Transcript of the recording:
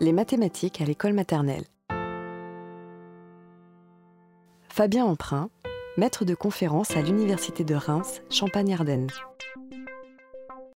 Les mathématiques à l'école maternelle. Fabien Emprunt, maître de conférence à l'Université de Reims, Champagne-Ardenne.